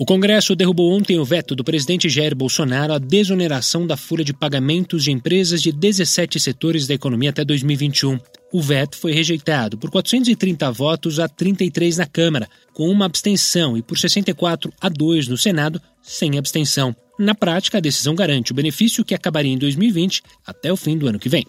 O Congresso derrubou ontem o veto do presidente Jair Bolsonaro à desoneração da folha de pagamentos de empresas de 17 setores da economia até 2021. O veto foi rejeitado por 430 votos a 33 na Câmara, com uma abstenção, e por 64 a 2 no Senado, sem abstenção. Na prática, a decisão garante o benefício que acabaria em 2020 até o fim do ano que vem.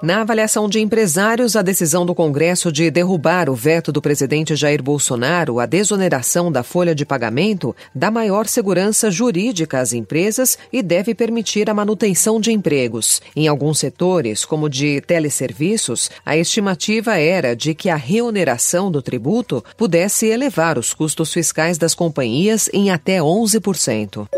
Na avaliação de empresários, a decisão do Congresso de derrubar o veto do presidente Jair Bolsonaro à desoneração da folha de pagamento dá maior segurança jurídica às empresas e deve permitir a manutenção de empregos. Em alguns setores, como de teleserviços, a estimativa era de que a reoneração do tributo pudesse elevar os custos fiscais das companhias em até 11%.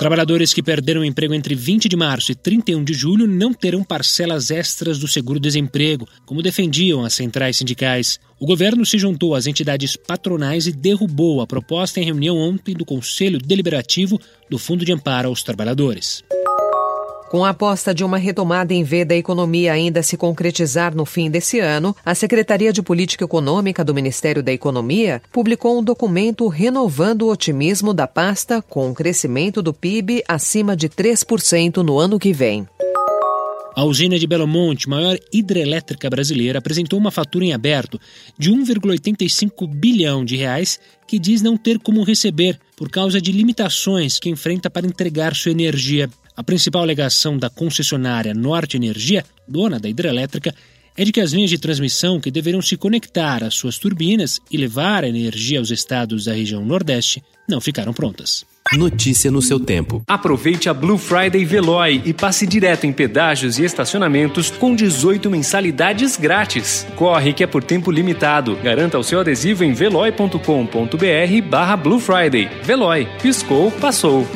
Trabalhadores que perderam o emprego entre 20 de março e 31 de julho não terão parcelas extras do seguro-desemprego, como defendiam as centrais sindicais. O governo se juntou às entidades patronais e derrubou a proposta em reunião ontem do Conselho Deliberativo do Fundo de Amparo aos Trabalhadores. Com a aposta de uma retomada em V da economia ainda se concretizar no fim desse ano, a Secretaria de Política Econômica do Ministério da Economia publicou um documento renovando o otimismo da pasta com um crescimento do PIB acima de 3% no ano que vem. A usina de Belo Monte, maior hidrelétrica brasileira, apresentou uma fatura em aberto de 1,85 bilhão de reais que diz não ter como receber por causa de limitações que enfrenta para entregar sua energia. A principal alegação da concessionária Norte Energia, dona da hidrelétrica, é de que as linhas de transmissão que deveriam se conectar às suas turbinas e levar a energia aos estados da região Nordeste não ficaram prontas. Notícia no seu tempo. Aproveite a Blue Friday Veloy e passe direto em pedágios e estacionamentos com 18 mensalidades grátis. Corre que é por tempo limitado. Garanta o seu adesivo em veloy.com.br barra Blue Friday. Veloy. Piscou, passou.